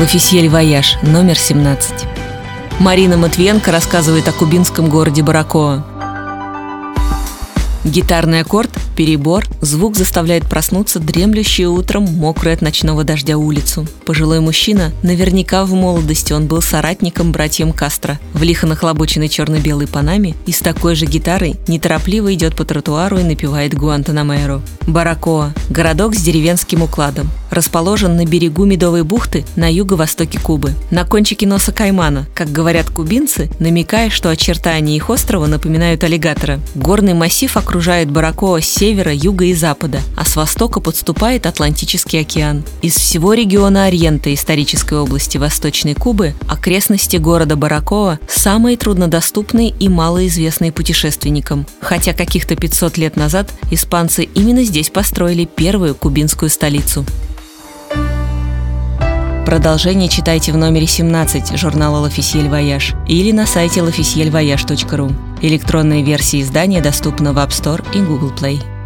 L'Officiel Voyage, номер 17. Марина Матвиенко рассказывает о кубинском городе Баракоа. Гитарный аккорд, перебор, звук заставляет проснуться дремлющую утром мокрую от ночного дождя улицу. Пожилой мужчина, наверняка в молодости он был соратником братьям Кастро, в лихо нахлобученной черно-белой панаме и с такой же гитарой неторопливо идет по тротуару и напевает Гуантанамеро. Баракоа – городок с деревенским укладом. Расположен на берегу Медовой бухты на юго-востоке Кубы. На кончике носа каймана, как говорят кубинцы, намекая, что очертания их острова напоминают аллигатора. Горный массив окружает Баракоа с севера, юга и запада, а с востока подступает Атлантический океан. Из всего региона Ориента исторической области Восточной Кубы окрестности города Баракоа самые труднодоступные и малоизвестные путешественникам. Хотя каких-то 500 лет назад испанцы именно здесь построили первую кубинскую столицу. Продолжение читайте в номере 17 журнала «L'Officiel Voyage» или на сайте l'officielvoyage.ru. Электронная версия издания доступна в App Store и Google Play.